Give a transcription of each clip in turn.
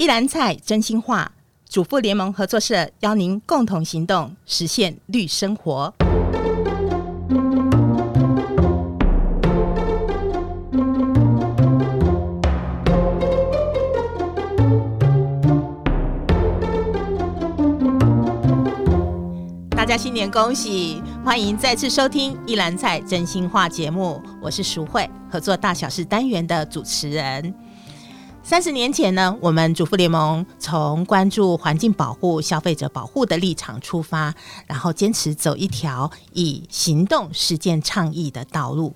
一篮菜真心话，主妇联盟合作社邀您共同行动，实现绿生活。大家新年恭喜！欢迎再次收听《一篮菜真心话》节目，我是淑慧，合作大小事单元的主持人。三十年前呢，我们主妇联盟从关注环境保护、消费者保护的立场出发，然后坚持走一条以行动实践倡议的道路。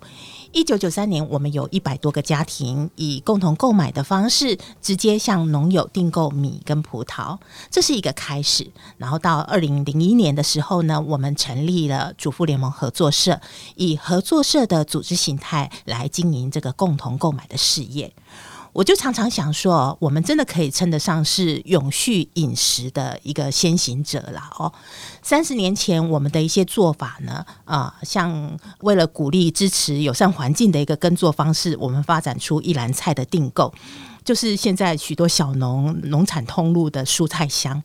一九九三年，我们有一百多个家庭以共同购买的方式，直接向农友订购米跟葡萄，这是一个开始。然后到二零零一年的时候呢，我们成立了主妇联盟合作社，以合作社的组织形态来经营这个共同购买的事业。我就常常想说，我们真的可以称得上是永续饮食的一个先行者了哦。三十年前，我们的一些做法呢，啊、像为了鼓励支持友善环境的一个耕作方式，我们发展出一篮菜的订购，就是现在许多小农农产通路的蔬菜箱。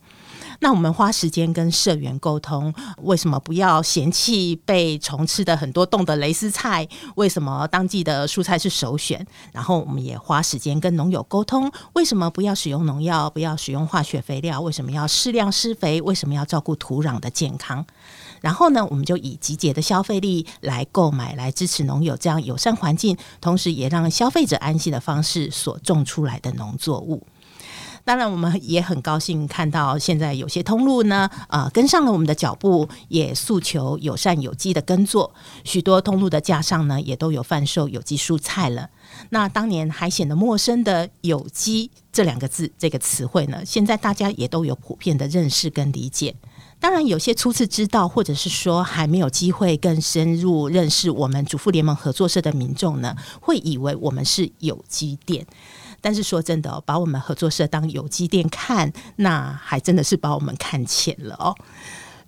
那我们花时间跟社员沟通，为什么不要嫌弃被虫吃的很多冻的蕾丝菜？为什么当季的蔬菜是首选？然后我们也花时间跟农友沟通，为什么不要使用农药？不要使用化学肥料？为什么要适量施肥？为什么要照顾土壤的健康？然后呢，我们就以集结的消费力来购买，来支持农友这样友善环境，同时也让消费者安心的方式所种出来的农作物。当然，我们也很高兴看到现在有些通路呢，呃，跟上了我们的脚步，也诉求友善有机的耕作。许多通路的架上呢，也都有贩售有机蔬菜了。那当年还显得陌生的“有机”这两个字，这个词汇呢，现在大家也都有普遍的认识跟理解。当然，有些初次知道，或者是说还没有机会更深入认识我们主妇联盟合作社的民众呢，会以为我们是有机店。但是说真的，把我们合作社当有机店看，那还真的是把我们看浅了哦。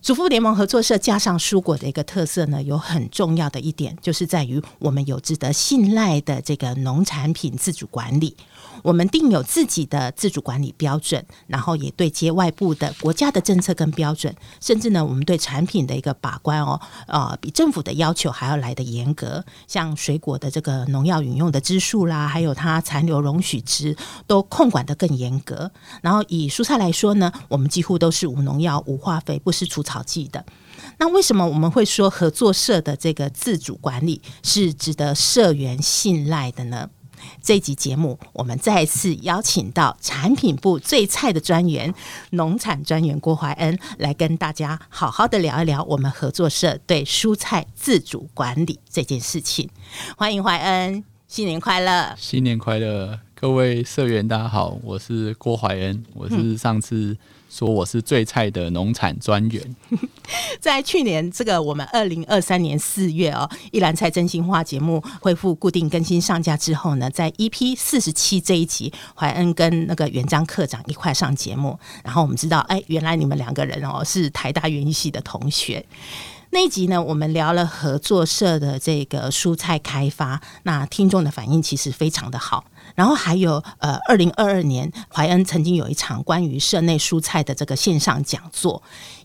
主妇联盟合作社加上蔬果的一个特色呢，有很重要的一点，就是在于我们有值得信赖的这个农产品自主管理。我们定有自己的自主管理标准，然后也对接外部的国家的政策跟标准，甚至呢，我们对产品的一个把关哦，呃，比政府的要求还要来得严格。像水果的这个农药饮用的支数啦，还有它残留容许值，都控管得更严格。然后以蔬菜来说呢，我们几乎都是无农药、无化肥、不施除草剂的。那为什么我们会说合作社的这个自主管理是值得社员信赖的呢？这集节目，我们再次邀请到产品部最菜的专员、农产专员郭怀恩来跟大家好好的聊一聊我们合作社对蔬菜自主管理这件事情。欢迎怀恩，新年快乐！新年快乐，各位社员大家好，我是郭怀恩，我是上次、嗯。说我是最菜的农产专员。在去年这个我们二零二三年四月哦，一篮菜真心话节目恢复固定更新上架之后呢，在 EP 四十七这一集，怀恩跟那个元璋课长一块上节目，然后我们知道，哎，原来你们两个人哦是台大园艺系的同学。那一集呢，我们聊了合作社的这个蔬菜开发，那听众的反应其实非常的好。然后还有呃，二零二二年怀恩曾经有一场关于社内蔬菜的这个线上讲座，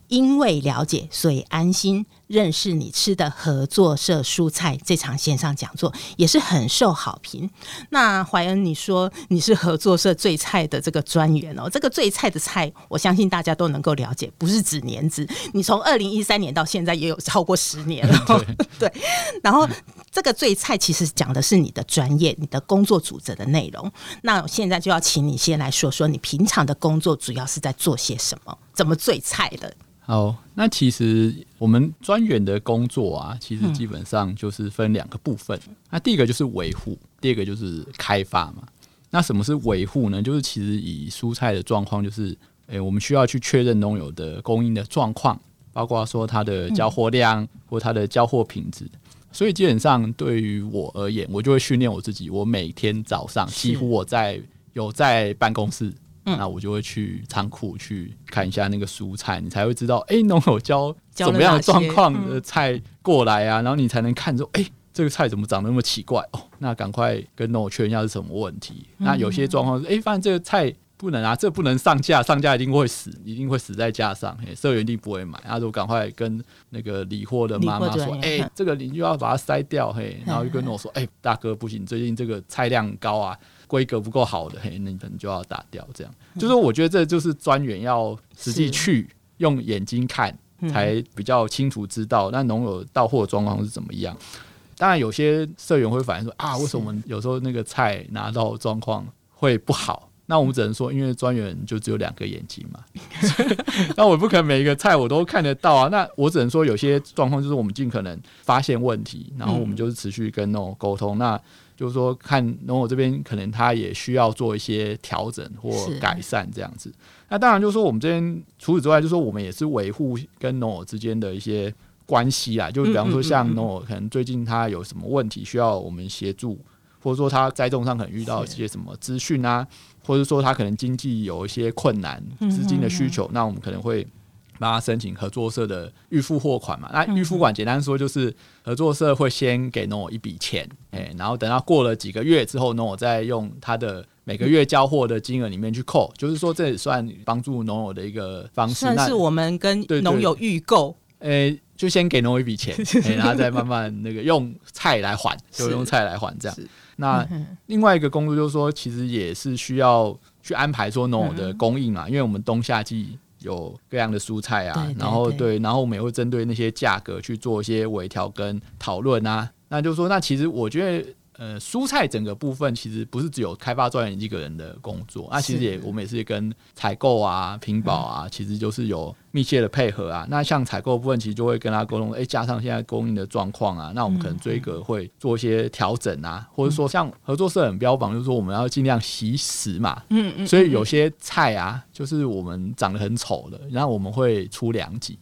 因为了解，所以安心。认识你吃的合作社蔬菜这场线上讲座也是很受好评。那怀恩，你说你是合作社最菜的这个专员哦，这个最菜的菜，我相信大家都能够了解，不是指年资。你从二零一三年到现在也有超过十年了，对。然后这个最菜其实讲的是你的专业、你的工作组织的内容。那我现在就要请你先来说说你平常的工作主要是在做些什么，怎么最菜的？好，那其实我们专员的工作啊，其实基本上就是分两个部分。嗯、那第一个就是维护，第二个就是开发嘛。那什么是维护呢？就是其实以蔬菜的状况，就是诶、欸，我们需要去确认农友的供应的状况，包括说它的交货量或它的交货品质。所以基本上对于我而言，我就会训练我自己。我每天早上几乎我在有在办公室。那我就会去仓库去看一下那个蔬菜，你才会知道，哎、欸，农友交怎么样的状况的菜过来啊，然后你才能看说，哎、欸，这个菜怎么长得那么奇怪哦，那赶快跟农友确认一下是什么问题。那有些状况是，哎、欸，发现这个菜不能啊，这不能上架，上架一定会死，一定会死在架上，嘿，社员一定不会买。他就赶快跟那个理货的妈妈说：“哎、欸，这个你就要把它筛掉，嘿。”然后就跟我说：“哎、欸，大哥不行，最近这个菜量高啊，规格不够好的，嘿，那你可能就要打掉。”这样，嗯、就是我觉得这就是专员要实际去用眼睛看，才比较清楚知道那农友到货状况是怎么样。当然，有些社员会反映说：“啊，为什么有时候那个菜拿到状况会不好？”那我们只能说，因为专员就只有两个眼睛嘛，那我不可能每一个菜我都看得到啊。那我只能说，有些状况就是我们尽可能发现问题，然后我们就是持续跟农友沟通。那就是说，看农友这边可能他也需要做一些调整或改善这样子。那当然就是说，我们这边除此之外，就是说我们也是维护跟农友之间的一些关系啊。就比方说，像农友可能最近他有什么问题需要我们协助，或者说他栽种上可能遇到一些什么资讯啊。或者说他可能经济有一些困难，资金的需求，嗯哼嗯。哼，那我们可能会帮他申请合作社的预付货款嘛。那预付款简单说就是合作社会先给农友一笔钱，哎，然后等到过了几个月之后，农友再用他的每个月交货的金额里面去扣，就是说这也算帮助农友的一个方式。算是我们跟农友预购，诶，就先给农友一笔钱，然后再慢慢那个用菜来还，就用菜来还这样。那另外一个工作就是说，其实也是需要去安排说农友的供应嘛，因为我们冬夏季有各样的蔬菜啊，然后对，然后我们也会针对那些价格去做一些微调跟讨论啊。那就是说，那其实我觉得。呃，蔬菜整个部分其实不是只有开发专员一个人的工作，那其实也我们也是跟采购啊、品保啊，嗯、其实就是有密切的配合啊。那像采购部分，其实就会跟他沟通，哎、欸，加上现在供应的状况啊，那我们可能追格会做一些调整啊，嗯、或者说像合作社很标榜，就是说我们要尽量惜食嘛，嗯嗯，所以有些菜啊，就是我们长得很丑的，然后我们会出两级。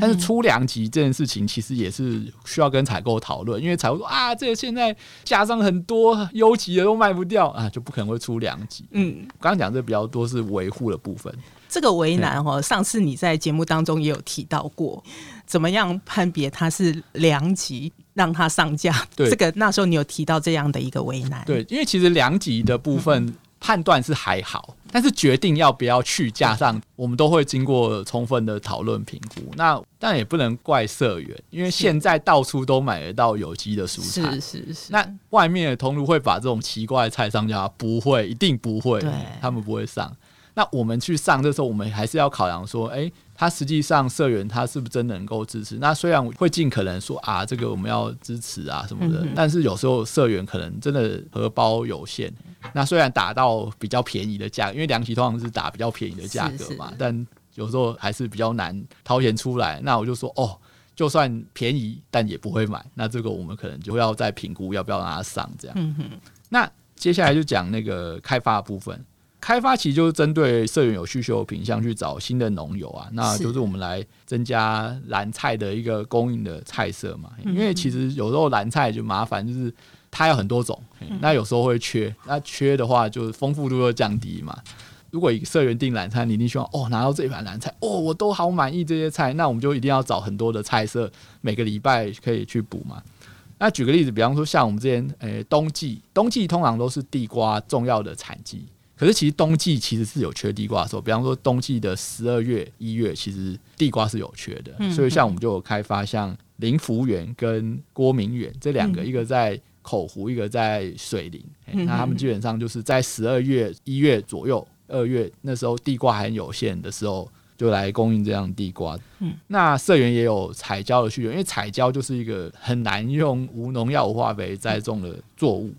但是出两级这件事情，其实也是需要跟采购讨论，因为采购说啊，这个现在加上很多 优级的都卖不掉啊，就不可能会出两级。嗯，刚刚讲这比较多是维护的部分，这个为难哦。上次你在节目当中也有提到过，怎么样判别它是良级让它上架？对，这个那时候你有提到这样的一个为难。对，因为其实良级的部分。判断是还好，但是决定要不要去架上，我们都会经过充分的讨论评估。那但也不能怪社员，因为现在到处都买得到有机的蔬菜。是是是。那外面的通路会把这种奇怪的菜上架？不会，一定不会。他们不会上。那我们去上的时候，我们还是要考量说，哎、欸。他实际上社员他是不是真的能够支持？那虽然会尽可能说啊，这个我们要支持啊什么的，但是有时候社员可能真的荷包有限。那虽然打到比较便宜的价，因为凉席通常是打比较便宜的价格嘛，但有时候还是比较难掏钱出来。那我就说哦，就算便宜，但也不会买。那这个我们可能就要再评估要不要让他上这样。那接下来就讲那个开发的部分。开发其实就是针对社员有需求的品相去找新的农友啊，那就是我们来增加蓝菜的一个供应的菜色嘛。因为其实有时候蓝菜就麻烦，就是它有很多种，那有时候会缺，那缺的话就是丰富度又降低嘛。如果一个社员订蓝菜，你一定希望哦拿到这一盘蓝菜哦，我都好满意这些菜，那我们就一定要找很多的菜色，每个礼拜可以去补嘛。那举个例子，比方说像我们这边，诶、欸，冬季冬季通常都是地瓜重要的产季。可是其实冬季其实是有缺地瓜的时候，比方说冬季的十二月、一月，其实地瓜是有缺的。嗯、所以像我们就有开发像林福源跟郭明远这两个，嗯、一个在口湖，一个在水林。嗯、那他们基本上就是在十二月、一月左右，二月那时候地瓜还很有限的时候，就来供应这样地瓜。嗯、那社员也有彩椒的需求，因为彩椒就是一个很难用无农药、无化肥栽种的作物。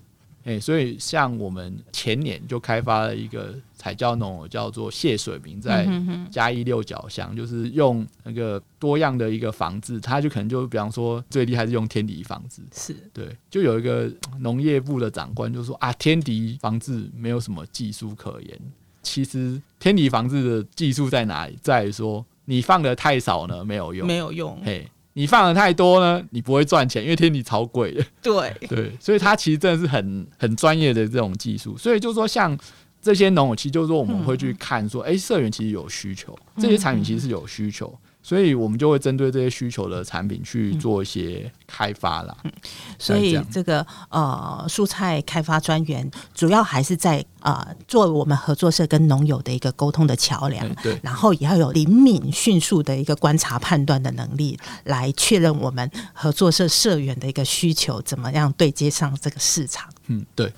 哎、欸，所以像我们前年就开发了一个彩椒农，叫做谢水明，在嘉义六角乡，就是用那个多样的一个防治，他就可能就比方说最厉害是用天敌防治，是对，就有一个农业部的长官就说啊，天敌防治没有什么技术可言，其实天敌防治的技术在哪里？在于说你放的太少呢，没有用，没有用，嘿。你放的太多呢，你不会赚钱，因为天底超贵的。对 对，所以它其实真的是很很专业的这种技术。所以就是说，像这些农友，其实就是说我们会去看说，哎、嗯欸，社员其实有需求，这些产品其实是有需求。嗯、所以我们就会针对这些需求的产品去做一些开发啦。嗯、所以这个呃蔬菜开发专员主要还是在呃做我们合作社跟农友的一个沟通的桥梁，对，然后也要有灵敏迅速的一个观察判断的能力，来确认我们合作社社员的一个需求怎么样对接上这个市场。嗯，对。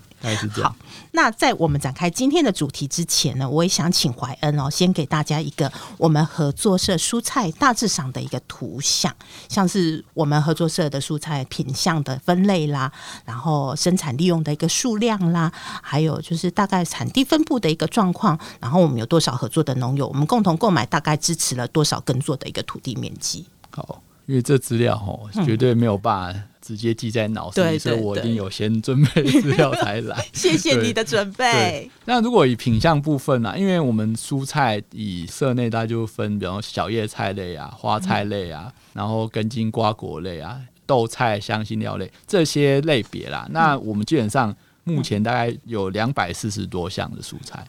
好，那在我们展开今天的主题之前呢，我也想请怀恩哦，先给大家一个我们合作社蔬菜大致上的一个图像，像是我们合作社的蔬菜品相的分类啦，然后生产利用的一个数量啦，还有就是大概产地分布的一个状况，然后我们有多少合作的农友，我们共同购买大概支持了多少耕作的一个土地面积。好，因为这资料哦，绝对没有办法。直接记在脑子里，所以我一定有先准备资料才来。谢谢你的准备。那如果以品相部分呢、啊？因为我们蔬菜以色内大家就分，比方小叶菜类啊、花菜类啊，嗯、然后根茎瓜果类啊、豆菜、香辛料类这些类别啦。那我们基本上目前大概有两百四十多项的蔬菜。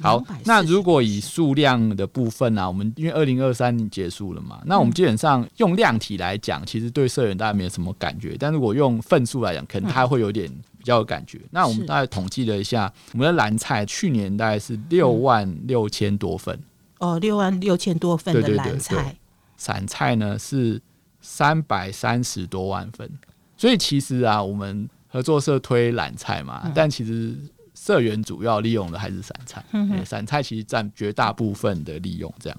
好，那如果以数量的部分呢、啊，我们因为二零二三年结束了嘛，那我们基本上用量体来讲，其实对社员大家没有什么感觉，但如果用份数来讲，可能他会有点比较有感觉。那我们大概统计了一下，我们的蓝菜去年大概是六万六千多份，哦，六万六千多份的蓝菜，散菜呢是三百三十多万份，所以其实啊，我们合作社推蓝菜嘛，但其实。社员主要利用的还是散菜，嗯，散菜其实占绝大部分的利用。这样，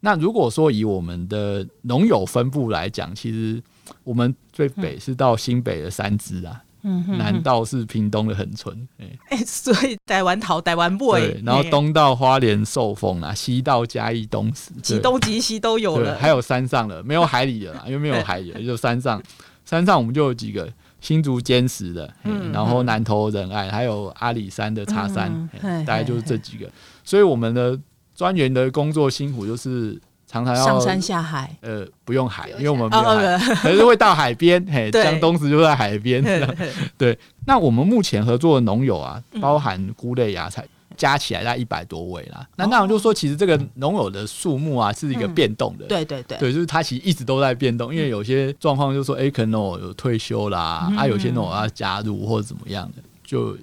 那如果说以我们的农友分布来讲，其实我们最北是到新北的三支啊，嗯，南到是屏东的恒春，哎，所以台湾桃台湾不对，然后东到花莲寿丰啊，西到嘉义东石，其东极西都有了，还有山上的，没有海里的啦，因为没有海里的，就山上，山上我们就有几个。新竹坚实的，嗯、然后南投仁爱，还有阿里山的茶山，嗯、大概就是这几个。所以我们的专员的工作辛苦就是常常要上山下海。呃，不用海，因为我们没有海，哦、可是会到海边。嘿，江东子就在海边。对，那我们目前合作的农友啊，包含菇类、芽菜。加起来大概一百多位啦，那那我就说，其实这个农友的数目啊是一个变动的，对对对，对，就是他其实一直都在变动，因为有些状况就是说，哎，可能有退休啦，啊，有些农友要加入或者怎么样的，就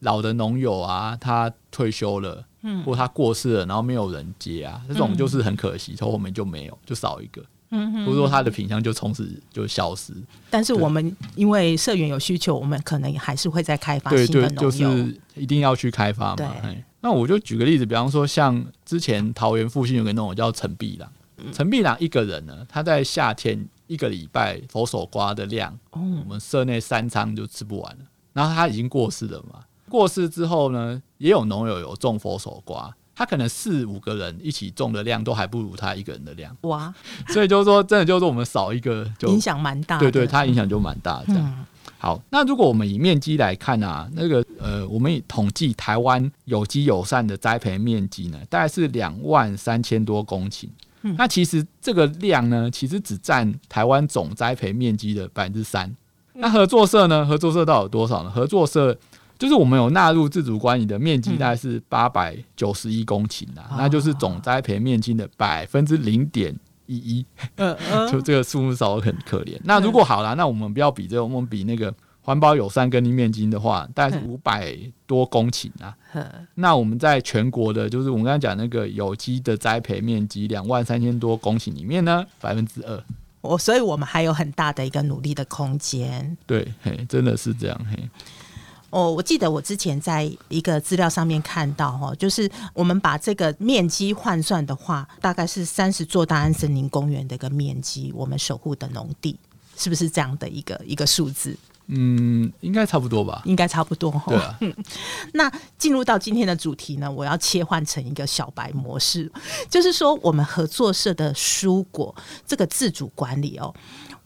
老的农友啊，他退休了，嗯，或他过世了，然后没有人接啊，这种就是很可惜，从后面就没有，就少一个。嗯，不是说他的品相就从此就消失。但是我们因为社员有需求，我们可能还是会再开发新的农友，就是一定要去开发嘛。那我就举个例子，比方说像之前桃园附近有个农友叫陈碧朗，陈碧朗一个人呢，他在夏天一个礼拜佛手瓜的量，我们社内三仓就吃不完了。然后他已经过世了嘛，过世之后呢，也有农友有种佛手瓜。他可能四五个人一起种的量都还不如他一个人的量哇，所以就是说，真的就是我们少一个就影响蛮大，对对，他影响就蛮大这样。嗯、好，那如果我们以面积来看啊，那个呃，我们以统计台湾有机友善的栽培面积呢，大概是两万三千多公顷。嗯、那其实这个量呢，其实只占台湾总栽培面积的百分之三。那合作社呢？合作社到底有多少呢？合作社。就是我们有纳入自主管理的面积大概是八百九十一公顷啊，嗯、那就是总栽培面积的百分之零点一一，就这个数目少得很可怜。那如果好了，那我们不要比这个，我们比那个环保友善耕地面积的话，大概是五百多公顷啊。嗯、那我们在全国的，就是我们刚才讲那个有机的栽培面积两万三千多公顷里面呢，百分之二。我所以，我们还有很大的一个努力的空间。对，嘿，真的是这样，嘿。哦，我记得我之前在一个资料上面看到，哈，就是我们把这个面积换算的话，大概是三十座大安森林公园的一个面积，我们守护的农地，是不是这样的一个一个数字？嗯，应该差不多吧。应该差不多哈。对啊。那进入到今天的主题呢，我要切换成一个小白模式，就是说我们合作社的蔬果这个自主管理哦，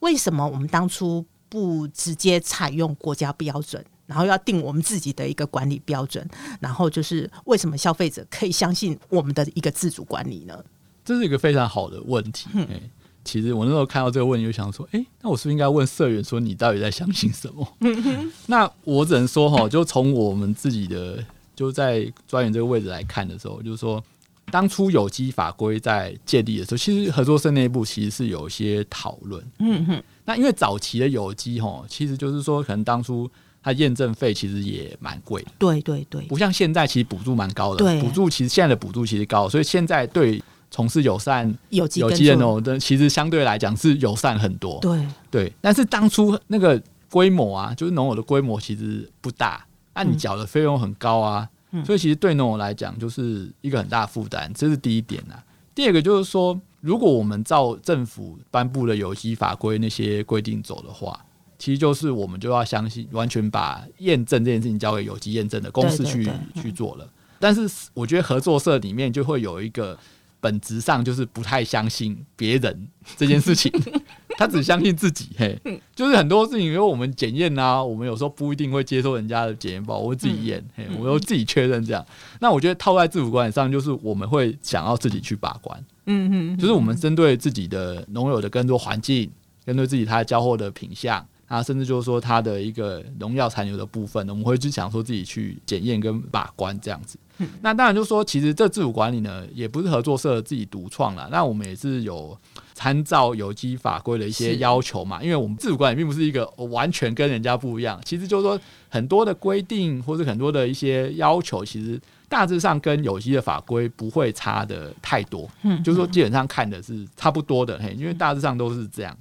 为什么我们当初不直接采用国家标准？然后要定我们自己的一个管理标准，然后就是为什么消费者可以相信我们的一个自主管理呢？这是一个非常好的问题。嗯欸、其实我那时候看到这个问题，就想说，哎、欸，那我是不是应该问社员说，你到底在相信什么？那我只能说哈，就从我们自己的就在专员这个位置来看的时候，就是说，当初有机法规在建立的时候，其实合作社内部其实是有一些讨论。嗯哼，那因为早期的有机哈，其实就是说，可能当初它验证费其实也蛮贵。对对对，不像现在，其实补助蛮高的。对，补助其实现在的补助其实高，所以现在对从事友善有机有机的农的，其实相对来讲是友善很多。对对，但是当初那个规模啊，就是农友的规模其实不大，那你缴的费用很高啊。嗯所以其实对农友来讲，就是一个很大负担，这是第一点啊。第二个就是说，如果我们照政府颁布的有机法规那些规定走的话，其实就是我们就要相信，完全把验证这件事情交给有机验证的公司去去做了。但是我觉得合作社里面就会有一个本质上就是不太相信别人这件事情。他只相信自己，嘿，就是很多事情，因为我们检验啊，我们有时候不一定会接受人家的检验报，我会自己验，嘿，我会自己确认这样。那我觉得套在自主管理上，就是我们会想要自己去把关，嗯嗯，就是我们针对自己的农友的耕作环境，针对自己他交货的品项，啊，甚至就是说它的一个农药残留的部分，我们会去想说自己去检验跟把关这样子。那当然就是说，其实这自主管理呢，也不是合作社自己独创了，那我们也是有。参照有机法规的一些要求嘛，因为我们自主管理并不是一个完全跟人家不一样，其实就是说很多的规定或者很多的一些要求，其实大致上跟有机的法规不会差的太多，嗯，就是说基本上看的是差不多的，嘿，因为大致上都是这样。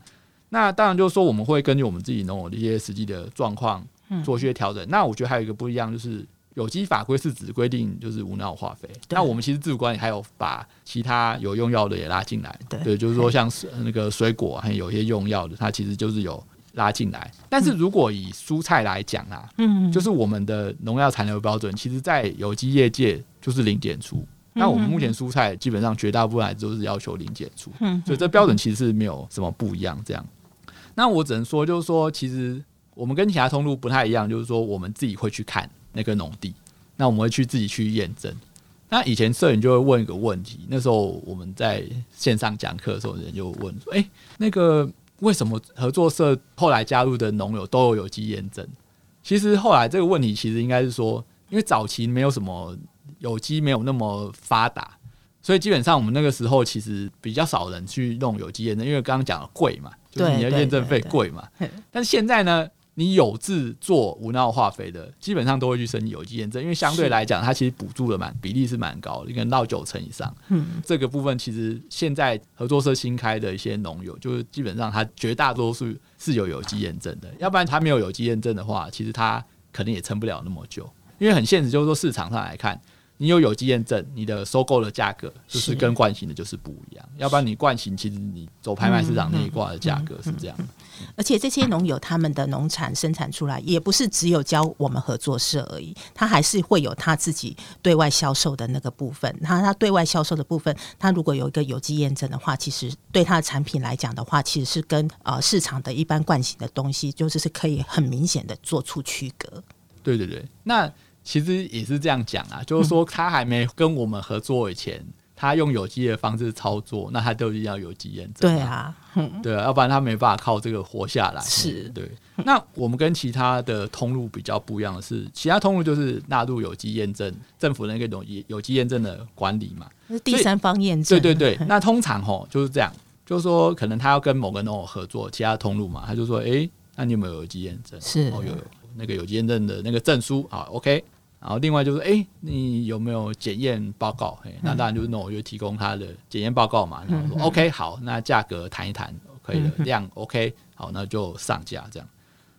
那当然就是说我们会根据我们自己农友的一些实际的状况做一些调整。那我觉得还有一个不一样就是。有机法规是指规定就是无脑化肥，那我们其实自主管理还有把其他有用药的也拉进来，对，就是说像是那个水果还有一些用药的，它其实就是有拉进来。但是如果以蔬菜来讲啊，嗯，就是我们的农药残留标准，其实在有机业界就是零检出。那我们目前蔬菜基本上绝大部分还都是要求零检出，嗯，所以这标准其实是没有什么不一样。这样，那我只能说就是说，其实我们跟其他通路不太一样，就是说我们自己会去看。那个农地，那我们会去自己去验证。那以前摄影就会问一个问题，那时候我们在线上讲课的时候，人就问说：“哎，那个为什么合作社后来加入的农友都有有机验证？”其实后来这个问题其实应该是说，因为早期没有什么有机，没有那么发达，所以基本上我们那个时候其实比较少人去弄有机验证，因为刚刚讲了贵嘛，就是你的验证费贵嘛。但是现在呢？你有制作无农化肥的，基本上都会去申请有机验证，因为相对来讲，它其实补助的蛮比例是蛮高的，可能到九成以上。嗯，这个部分其实现在合作社新开的一些农友，就是基本上它绝大多数是有有机验证的，要不然它没有有机验证的话，其实它可能也撑不了那么久，因为很现实，就是说市场上来看。你有有机验证，你的收购的价格就是跟惯性的就是不一样。要不然你惯性其实你走拍卖市场那一挂的价格是这样。而且这些农友他们的农产生产出来，也不是只有交我们合作社而已，他还是会有他自己对外销售的那个部分。他他对外销售的部分，他如果有一个有机验证的话，其实对他的产品来讲的话，其实是跟呃市场的一般惯性的东西，就是是可以很明显的做出区隔。对对对，那。其实也是这样讲啊，就是说他还没跟我们合作以前，他用有机的方式操作，那他都一定要有机验证。对啊，对啊，要不然他没办法靠这个活下来。是，对。那我们跟其他的通路比较不一样的是，其他通路就是纳入有机验证，政府那个种有机验证的管理嘛，是第三方验证。对对对，那通常吼就是这样，就是说可能他要跟某个农友合作，其他通路嘛，他就说，哎、欸，那你有没有有机验证？是，哦有。那个有机验证的那个证书啊 OK，然后另外就是，哎、欸，你有没有检验报告？嘿，那当然就是那我就提供他的检验报告嘛。然后说 OK，好，那价格谈一谈，可以的，量 OK，好，那就上架这样。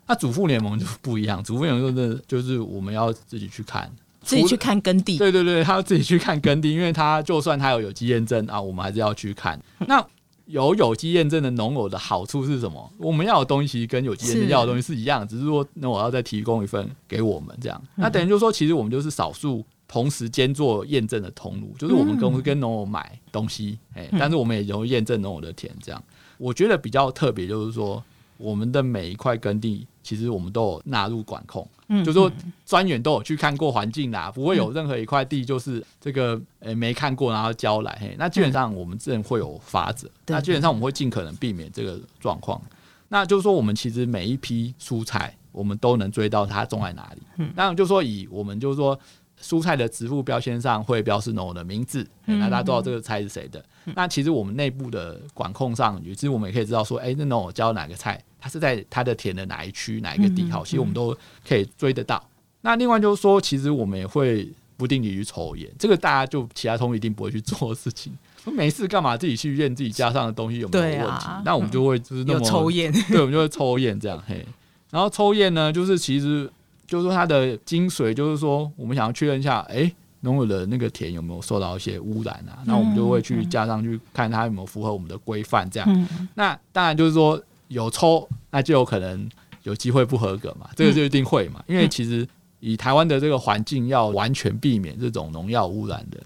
那主妇联盟就不一样，主妇联盟就是就是我们要自己去看，自己去看耕地。对对对，他要自己去看耕地，因为他就算他有有机验证啊，我们还是要去看。那有有机验证的农友的好处是什么？我们要的东西跟有机验证要的东西是一样的，只是说那我要再提供一份给我们这样。那等于就是说，其实我们就是少数同时兼做验证的通路，就是我们公司跟农友买东西，哎，但是我们也容易验证农友的田这样。我觉得比较特别就是说，我们的每一块耕地，其实我们都有纳入管控。嗯，就是说专员都有去看过环境啦，不会有任何一块地就是这个呃没看过然后交来，嘿，那基本上我们自然会有法则，那基本上我们会尽可能避免这个状况。那就是说我们其实每一批蔬菜我们都能追到它种在哪里。嗯，那就是说以我们就是说蔬菜的植物标签上会标示农友的名字，嗯、那大家都知道这个菜是谁的。嗯、那其实我们内部的管控上，其实我们也可以知道说，哎、欸，那农友浇哪个菜，它是在它的田的哪一区哪一个地号，嗯、其实我们都可以追得到。嗯、那另外就是说，其实我们也会不定期去抽验，这个大家就其他通一定不会去做的事情。没事干嘛自己去验自己家上的东西有没有问题？啊、那我们就会就是那么抽验，对，我们就会抽验这样嘿。然后抽验呢，就是其实就是说它的精髓，就是说我们想要确认一下，哎、欸，农友的那个田有没有受到一些污染啊？那、嗯、我们就会去加上去看它有没有符合我们的规范这样。嗯、那当然就是说有抽，那就有可能有机会不合格嘛，这个就一定会嘛，嗯、因为其实。以台湾的这个环境，要完全避免这种农药污染的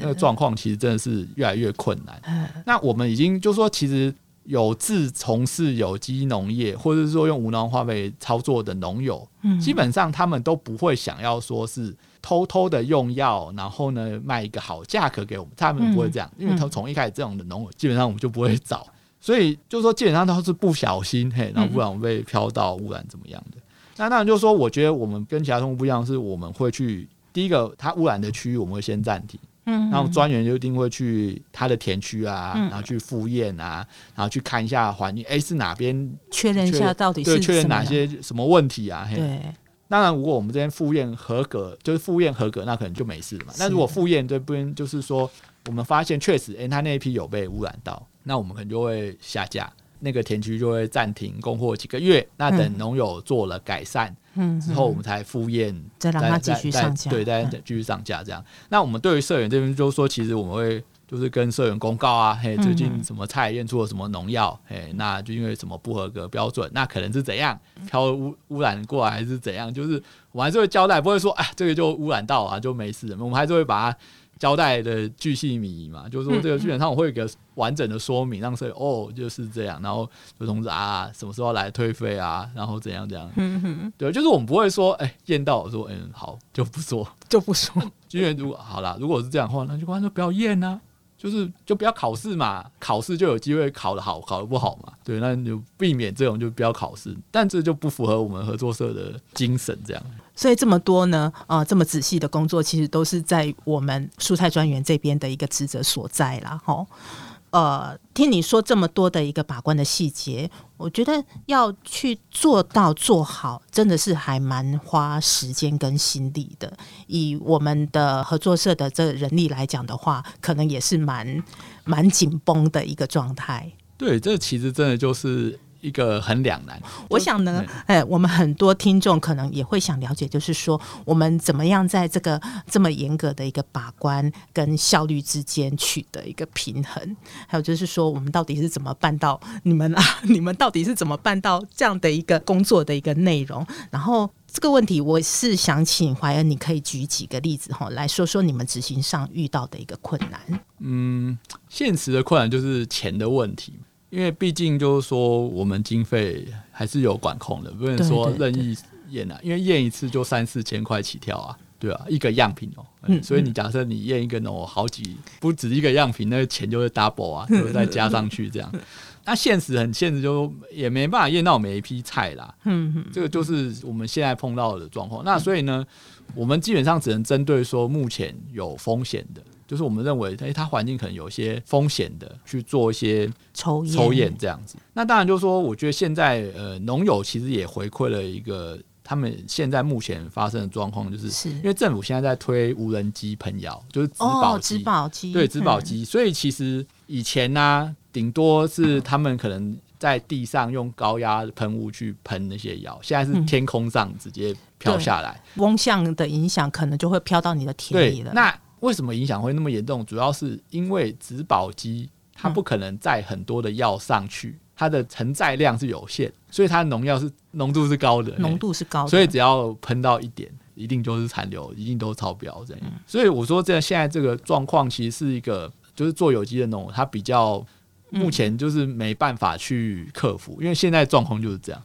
那个状况，其实真的是越来越困难。那我们已经就是说，其实有自从事有机农业，或者是说用无农化肥操作的农友，基本上他们都不会想要说是偷偷的用药，然后呢卖一个好价格给我们，他们不会这样，因为他从一开始这种的农友，基本上我们就不会找。所以就是说，基本上都是不小心嘿，然后不然被飘到污染怎么样的。那当然就是说，我觉得我们跟其他动物不一样，是我们会去第一个它污染的区域，我们会先暂停，嗯，然后专员就一定会去他的田区啊，然后去复验啊，然后去看一下环境，哎，是哪边确认一下到底是对，确认哪些什么问题啊？嘿，对。当然，如果我们这边复验合格，就是复验合格，那可能就没事了嘛。那如果复验这边就是说，我们发现确实，哎，他那一批有被污染到，那我们可能就会下架。那个田区就会暂停供货几个月，那等农友做了改善，嗯，之后我们才复验，再让它继续上架，对，再继续上架这样。那我们对于社员这边就是说，其实我们会就是跟社员公告啊，嘿，最近什么菜验出了什么农药，嘿，那就因为什么不合格标准，那可能是怎样飘污污染过来还是怎样，就是我们还是会交代，不会说哎，这个就污染到啊就没事，我们还是会把它。交代的巨细靡遗嘛，就是说这个剧本上我会有一个完整的说明，让所以哦就是这样，然后就通知啊什么时候来退费啊，然后怎样怎样，对，就是我们不会说哎验到我说嗯好就不说。就不说，因为如果好啦，如果是这样的话，那就干脆不要验啊。就是就不要考试嘛，考试就有机会考得好，考得不好嘛，对，那就避免这种就不要考试，但这就不符合我们合作社的精神，这样。所以这么多呢，呃，这么仔细的工作，其实都是在我们蔬菜专员这边的一个职责所在啦，吼。呃，听你说这么多的一个把关的细节，我觉得要去做到做好，真的是还蛮花时间跟心力的。以我们的合作社的这人力来讲的话，可能也是蛮蛮紧绷的一个状态。对，这其实真的就是。一个很两难，我想呢，哎、欸，我们很多听众可能也会想了解，就是说我们怎么样在这个这么严格的一个把关跟效率之间取得一个平衡，还有就是说我们到底是怎么办到你们啊？你们到底是怎么办到这样的一个工作的一个内容？然后这个问题，我是想请怀恩，你可以举几个例子哈，来说说你们执行上遇到的一个困难。嗯，现实的困难就是钱的问题。因为毕竟就是说，我们经费还是有管控的，不能说任意验啊。因为验一次就三四千块起跳啊，对啊，一个样品哦、喔。嗯，所以你假设你验一个哦，好几不止一个样品，那个钱就会 double 啊，就会再加上去这样。那现实很现实，就也没办法验到每一批菜啦。嗯嗯，这个就是我们现在碰到的状况。那所以呢，我们基本上只能针对说目前有风险的。就是我们认为，哎，它环境可能有一些风险的，去做一些抽抽验这样子。那当然就是说，我觉得现在呃，农友其实也回馈了一个他们现在目前发生的状况，就是，是因为政府现在在推无人机喷药，就是植保机，植保机，对，植保机。所以其实以前呢、啊，顶多是他们可能在地上用高压喷雾去喷那些药，现在是天空上直接飘下来，风向的影响可能就会飘到你的田里了。那为什么影响会那么严重？主要是因为植保机它不可能载很多的药上去，它的承载量是有限，所以它的农药是浓度是高的，浓度是高的，所以只要喷到一点，一定就是残留，一定都超标这样。所以我说，这现在这个状况其实是一个，就是做有机的农，它比较目前就是没办法去克服，因为现在状况就是这样。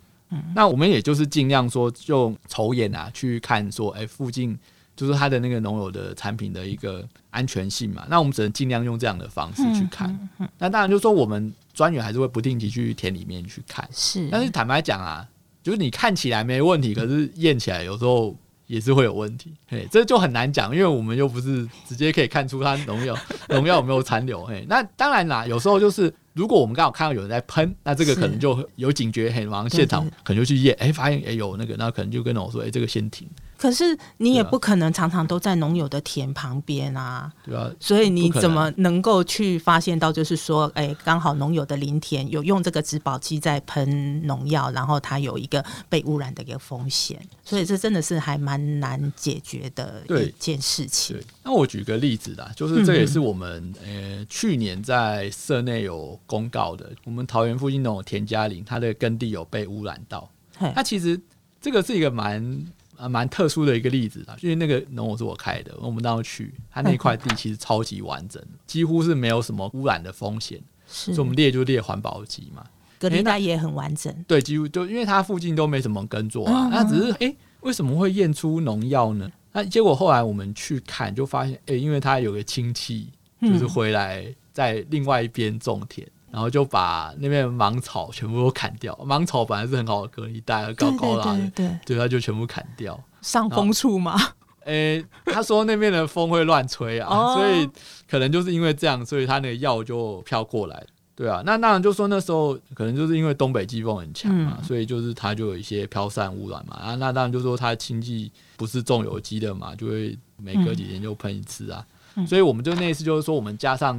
那我们也就是尽量说用抽眼啊去看说，哎，附近。就是它的那个农友的产品的一个安全性嘛，那我们只能尽量用这样的方式去看。嗯嗯嗯、那当然就是说，我们专员还是会不定期去田里面去看。是，但是坦白讲啊，就是你看起来没问题，可是验起来有时候也是会有问题。嘿，这就很难讲，因为我们又不是直接可以看出它农药 农药有没有残留。嘿，那当然啦，有时候就是。如果我们刚好看到有人在喷，那这个可能就有警觉，很马上现场可能就去验，哎、欸，发现哎、欸、有那个，那可能就跟我说，哎、欸，这个先停。可是你也不可能常常都在农友的田旁边啊，对啊，所以你怎么能够去发现到，就是说，哎、欸，刚好农友的林田有用这个植保机在喷农药，然后它有一个被污染的一个风险，所以这真的是还蛮难解决的一件事情。那我举个例子啦，就是这也是我们呃、欸、去年在社内有公告的，我们桃园附近那种田家林，它的耕地有被污染到，它其实这个是一个蛮。啊，蛮特殊的一个例子啊，因为那个农我是我开的，我们当时去，他那块地其实超级完整，几乎是没有什么污染的风险，所以我们列就列环保级嘛，隔离带也很完整，对，几乎就因为它附近都没什么耕作啊，那只是哎、欸，为什么会验出农药呢？那结果后来我们去看，就发现哎、欸，因为他有个亲戚就是回来在另外一边种田。然后就把那边芒草全部都砍掉，芒草本来是很好的隔离带，高高的，对，对，他就全部砍掉。上风处吗？诶、欸，他说那边的风会乱吹啊，哦、所以可能就是因为这样，所以他那个药就飘过来。对啊，那当然就说那时候可能就是因为东北季风很强嘛，嗯、所以就是它就有一些飘散污染嘛。啊，那当然就说他亲戚不是种有机的嘛，就会每隔几天就喷一次啊。嗯、所以我们就那一次就是说我们加上。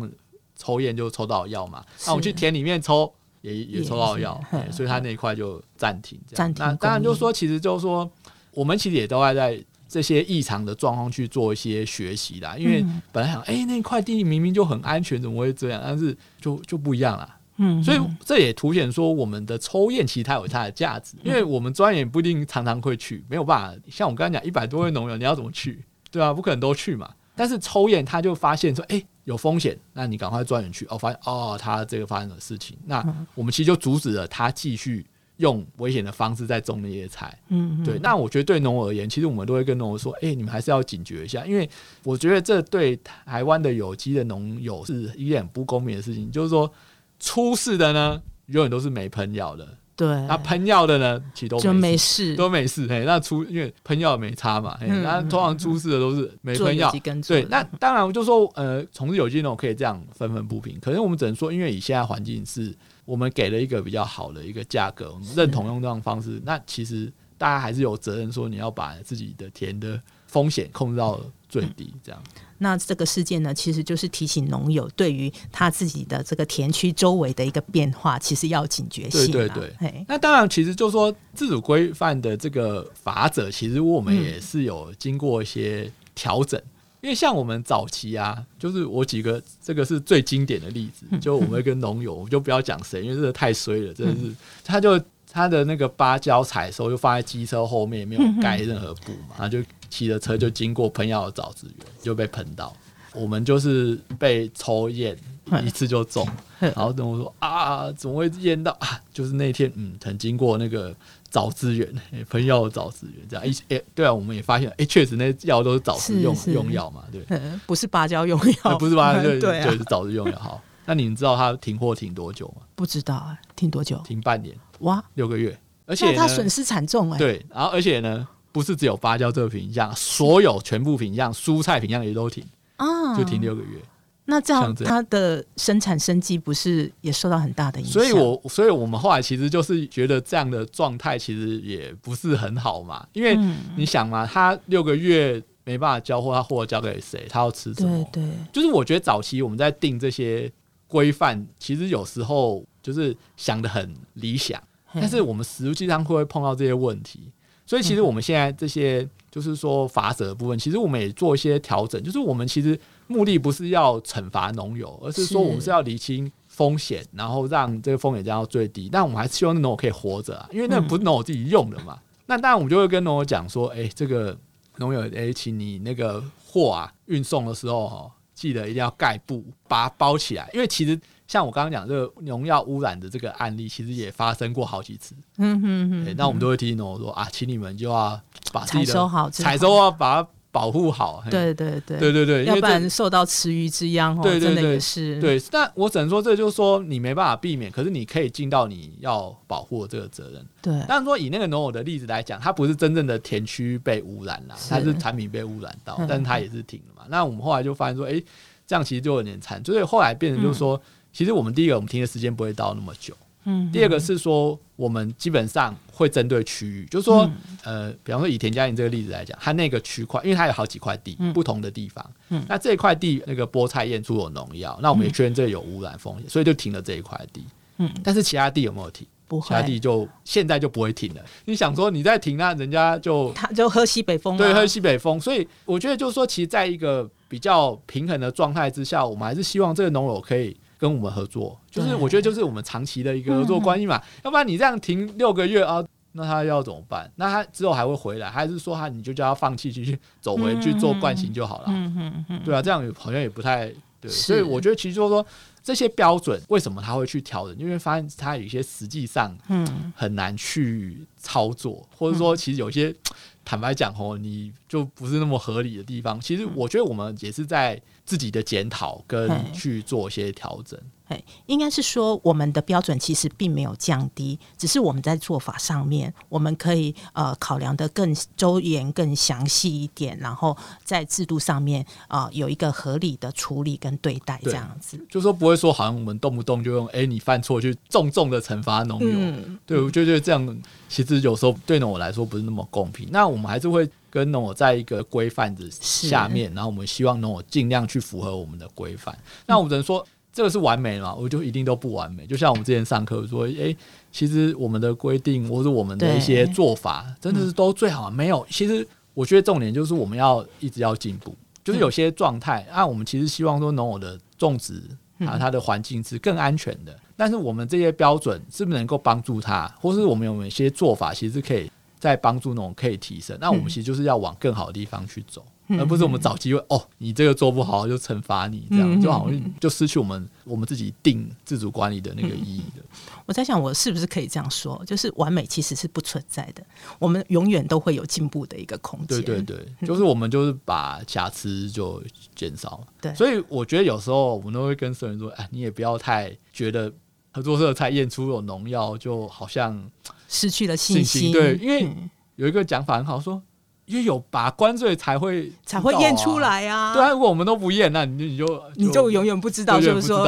抽烟就抽到药嘛，那我们去田里面抽也也抽到药，所以他那一块就暂停。暂停。那当然就是说，其实就是说，我们其实也都爱在这些异常的状况去做一些学习啦。因为本来想，哎、欸，那块地明明就很安全，怎么会这样？但是就就不一样啦。嗯。所以这也凸显说，我们的抽验其实它有它的价值，因为我们专业不一定常常会去，没有办法。像我刚才讲，一百多位农友，你要怎么去？对啊，不可能都去嘛。但是抽验，他就发现说，哎、欸，有风险，那你赶快专员去哦，发现哦，他这个发生的事情，那我们其实就阻止了他继续用危险的方式在种那些菜。嗯，对。那我觉得对农而言，其实我们都会跟农友说，哎、欸，你们还是要警觉一下，因为我觉得这对台湾的有机的农友是一件不公平的事情，就是说出事的呢，永远都是没喷药的。对，那喷药的呢，其实都没事，没事都没事。嘿，那出因为喷药没差嘛，嘿，那通常出事的都是没喷药。对，那当然我就说，呃，从事有机农可以这样愤愤不平，可是我们只能说，因为以现在环境是我们给了一个比较好的一个价格，我们认同用这种方式，那其实大家还是有责任说，你要把自己的田的风险控制到最低，这样。那这个事件呢，其实就是提醒农友，对于他自己的这个田区周围的一个变化，其实要警觉性。对对对。那当然，其实就是说自主规范的这个法则，其实我们也是有经过一些调整。嗯、因为像我们早期啊，就是我几个这个是最经典的例子，就我们会跟农友，我们就不要讲谁，因为这个太衰了，真的是，他就他的那个芭蕉采收就放在机车后面，没有盖任何布嘛，他就。骑着车就经过喷药的藻资源，就被喷到。我们就是被抽验一次就中，然后等我说啊，怎么会验到啊？就是那天嗯，曾经过那个找资源喷药的藻资源，这样 一哎，对啊，我们也发现哎，确实那药都是藻资用用药嘛，对，不是芭蕉用药，不是芭蕉，对对，是藻资用药。好，那你们知道他停货停多久吗？不知道啊，停多久？停半年哇，六个月，而且他损失惨重哎。对，然后而且呢。不是只有芭蕉这个品相，所有全部品相，蔬菜品项也都停啊，就停六个月。那这样它的生产生机不是也受到很大的影响？所以我，所以我们后来其实就是觉得这样的状态其实也不是很好嘛，因为你想嘛，他六个月没办法交货，他货交给谁？他要吃什么？对，对，就是我觉得早期我们在定这些规范，其实有时候就是想的很理想，但是我们实际上会不会碰到这些问题？所以其实我们现在这些就是说法则的部分，其实我们也做一些调整。就是我们其实目的不是要惩罚农友，而是说我们是要厘清风险，然后让这个风险降到最低。但我们还是希望那农友可以活着啊，因为那不是农友自己用的嘛。那当然我们就会跟农友讲说，哎，这个农友，哎，请你那个货啊运送的时候哦，记得一定要盖布把它包起来，因为其实。像我刚刚讲这个农药污染的这个案例，其实也发生过好几次。嗯哼哼。那我们都会提醒农友说啊，请你们就要把自己的采收好，采收啊，把它保护好。对对对对对对，要不然受到池鱼之殃哦。对对对，真的也是。对，但我只能说，这就是说你没办法避免，可是你可以尽到你要保护的这个责任。对。但是说以那个农友的例子来讲，它不是真正的田区被污染了，它是产品被污染到，但是它也是停了嘛。那我们后来就发现说，哎，这样其实就有点惨，所以后来变成就是说，其实我们第一个，我们停的时间不会到那么久。嗯，第二个是说，我们基本上会针对区域，就是说，呃，比方说以田家营这个例子来讲，它那个区块，因为它有好几块地，不同的地方，嗯，那这一块地那个菠菜验出有农药，那我们也确认这里有污染风险，所以就停了这一块地，嗯，但是其他地有没有停？不会，其他地就现在就不会停了。你想说你在停，那人家就他就喝西北风，对，喝西北风，所以我觉得就是说，其实在一个比较平衡的状态之下，我们还是希望这个农友可以。跟我们合作，就是我觉得就是我们长期的一个合作关系嘛。要不然你这样停六个月啊，那他要怎么办？那他之后还会回来，还是说他你就叫他放弃，继续走回去做惯行就好了？对啊，这样好像也不太对。所以我觉得其实就是说这些标准，为什么他会去调整？因为发现他有一些实际上很难去操作，或者说其实有些坦白讲哦，你就不是那么合理的地方。其实我觉得我们也是在。自己的检讨跟去做一些调整。哎，应该是说我们的标准其实并没有降低，只是我们在做法上面，我们可以呃考量的更周延、更详细一点，然后在制度上面啊、呃、有一个合理的处理跟对待，这样子。就说不会说好像我们动不动就用哎你犯错去重重的惩罚农友。嗯、对，我就觉得这样其实有时候对农友来说不是那么公平。那我们还是会跟农友在一个规范的下面，然后我们希望农友尽量去符合我们的规范。那我们只能说。这个是完美嘛？我就一定都不完美。就像我们之前上课说，诶，其实我们的规定或者我们的一些做法，真的是都最好。没有，其实我觉得重点就是我们要一直要进步。就是有些状态，啊，我们其实希望说农友的种植啊，它的环境是更安全的。但是我们这些标准是不是能够帮助他，或是我们有一些做法，其实可以再帮助农友可以提升？那我们其实就是要往更好的地方去走。而不是我们找机会哦，你这个做不好就惩罚你，这样就好像就失去我们我们自己定自主管理的那个意义的。我在想，我是不是可以这样说，就是完美其实是不存在的，我们永远都会有进步的一个空间。对对对，就是我们就是把瑕疵就减少。对，所以我觉得有时候我们都会跟社员说，哎，你也不要太觉得合作社才验出有农药，就好像失去了信心。对，因为有一个讲法很好说。因为有把关，所以才会才会验出来啊！对啊，如果我们都不验，那你就你就你就永远不知道，就是说，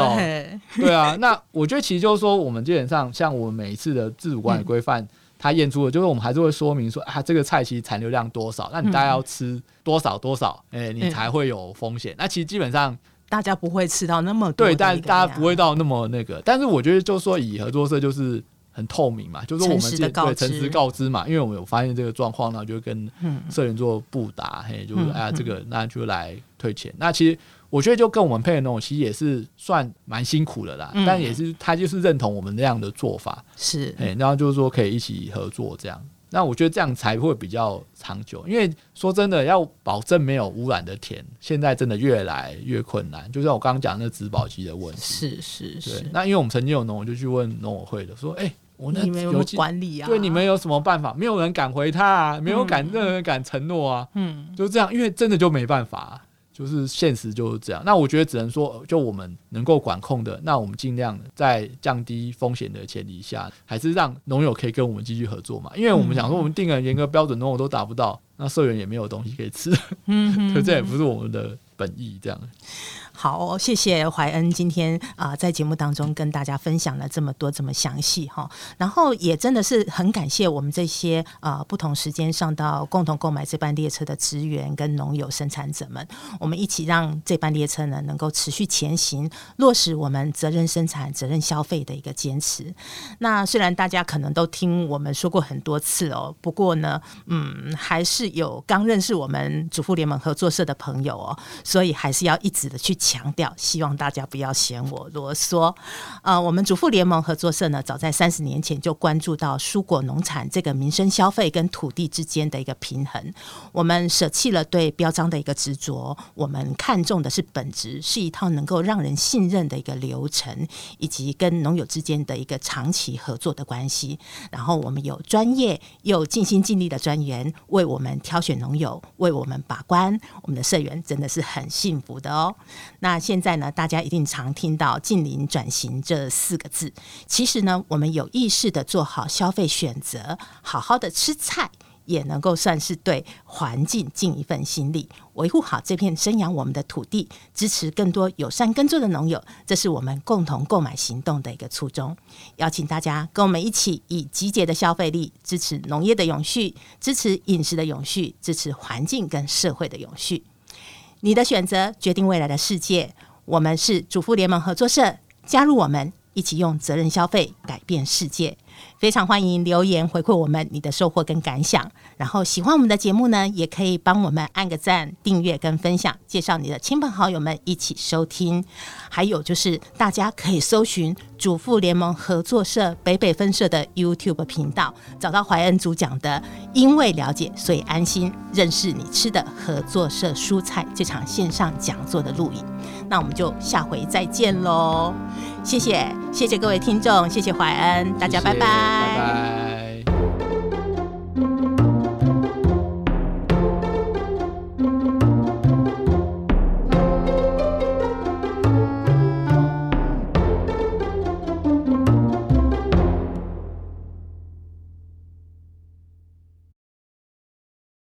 对啊。那我觉得其实就是说，我们基本上像我们每一次的自主管理规范，它验出的，就是我们还是会说明说啊，这个菜其实残留量多少，那你大概要吃多少多少，哎，你才会有风险。那其实基本上大家不会吃到那么多，对，但大家不会到那么那个。但是我觉得就是说，以合作社就是。很透明嘛，就是我们对诚实告知嘛，因为我们有发现这个状况呢，就跟社员做布达，嘿，就是哎呀，这个那就来退钱。那其实我觉得就跟我们配的那种，其实也是算蛮辛苦的啦，但也是他就是认同我们那样的做法，是，哎，然后就是说可以一起合作这样。那我觉得这样才会比较长久，因为说真的，要保证没有污染的田，现在真的越来越困难。就像我刚刚讲那植保机的问题，是是是。那因为我们曾经有农，我就去问农委会的，说，哎。我那你们有管理啊？对，你们有什么办法？没有人敢回他啊，没有敢任何人敢承诺啊。嗯，就这样，因为真的就没办法啊，就是现实就是这样。那我觉得只能说，就我们能够管控的，那我们尽量在降低风险的前提下，还是让农友可以跟我们继续合作嘛。因为我们想说，我们定了严格标准，农友都达不到，那社员也没有东西可以吃。嗯，可 这也不是我们的本意，这样。好，谢谢怀恩今天啊、在节目当中跟大家分享了这么多这么详细哈，然后也真的是很感谢我们这些啊、不同时间上到共同购买这班列车的职员跟农友生产者们，我们一起让这班列车呢能够持续前行，落实我们责任生产、责任消费的一个坚持。那虽然大家可能都听我们说过很多次哦，不过呢，嗯，还是有刚认识我们主妇联盟合作社的朋友哦，所以还是要一直的去强调，希望大家不要嫌我啰嗦。呃，我们主妇联盟合作社呢，早在三十年前就关注到蔬果农产这个民生消费跟土地之间的一个平衡。我们舍弃了对标章的一个执着，我们看重的是本质，是一套能够让人信任的一个流程，以及跟农友之间的一个长期合作的关系。然后我们有专业又尽心尽力的专员为我们挑选农友，为我们把关。我们的社员真的是很幸福的哦。那现在呢，大家一定常听到“近邻转型”这四个字。其实呢，我们有意识的做好消费选择，好好的吃菜。也能够算是对环境尽一份心力，维护好这片生养我们的土地，支持更多友善耕作的农友，这是我们共同购买行动的一个初衷。邀请大家跟我们一起，以集结的消费力支持农业的永续，支持饮食的永续，支持环境跟社会的永续。你的选择决定未来的世界。我们是主妇联盟合作社，加入我们，一起用责任消费改变世界。非常欢迎留言回馈我们你的收获跟感想，然后喜欢我们的节目呢，也可以帮我们按个赞、订阅跟分享，介绍你的亲朋好友们一起收听。还有就是大家可以搜寻主妇联盟合作社北北分社的 YouTube 频道，找到怀恩主讲的“因为了解，所以安心，认识你吃的合作社蔬菜”这场线上讲座的录影。那我们就下回再见喽。谢谢，谢谢各位听众，谢谢怀恩，大家拜拜。拜拜。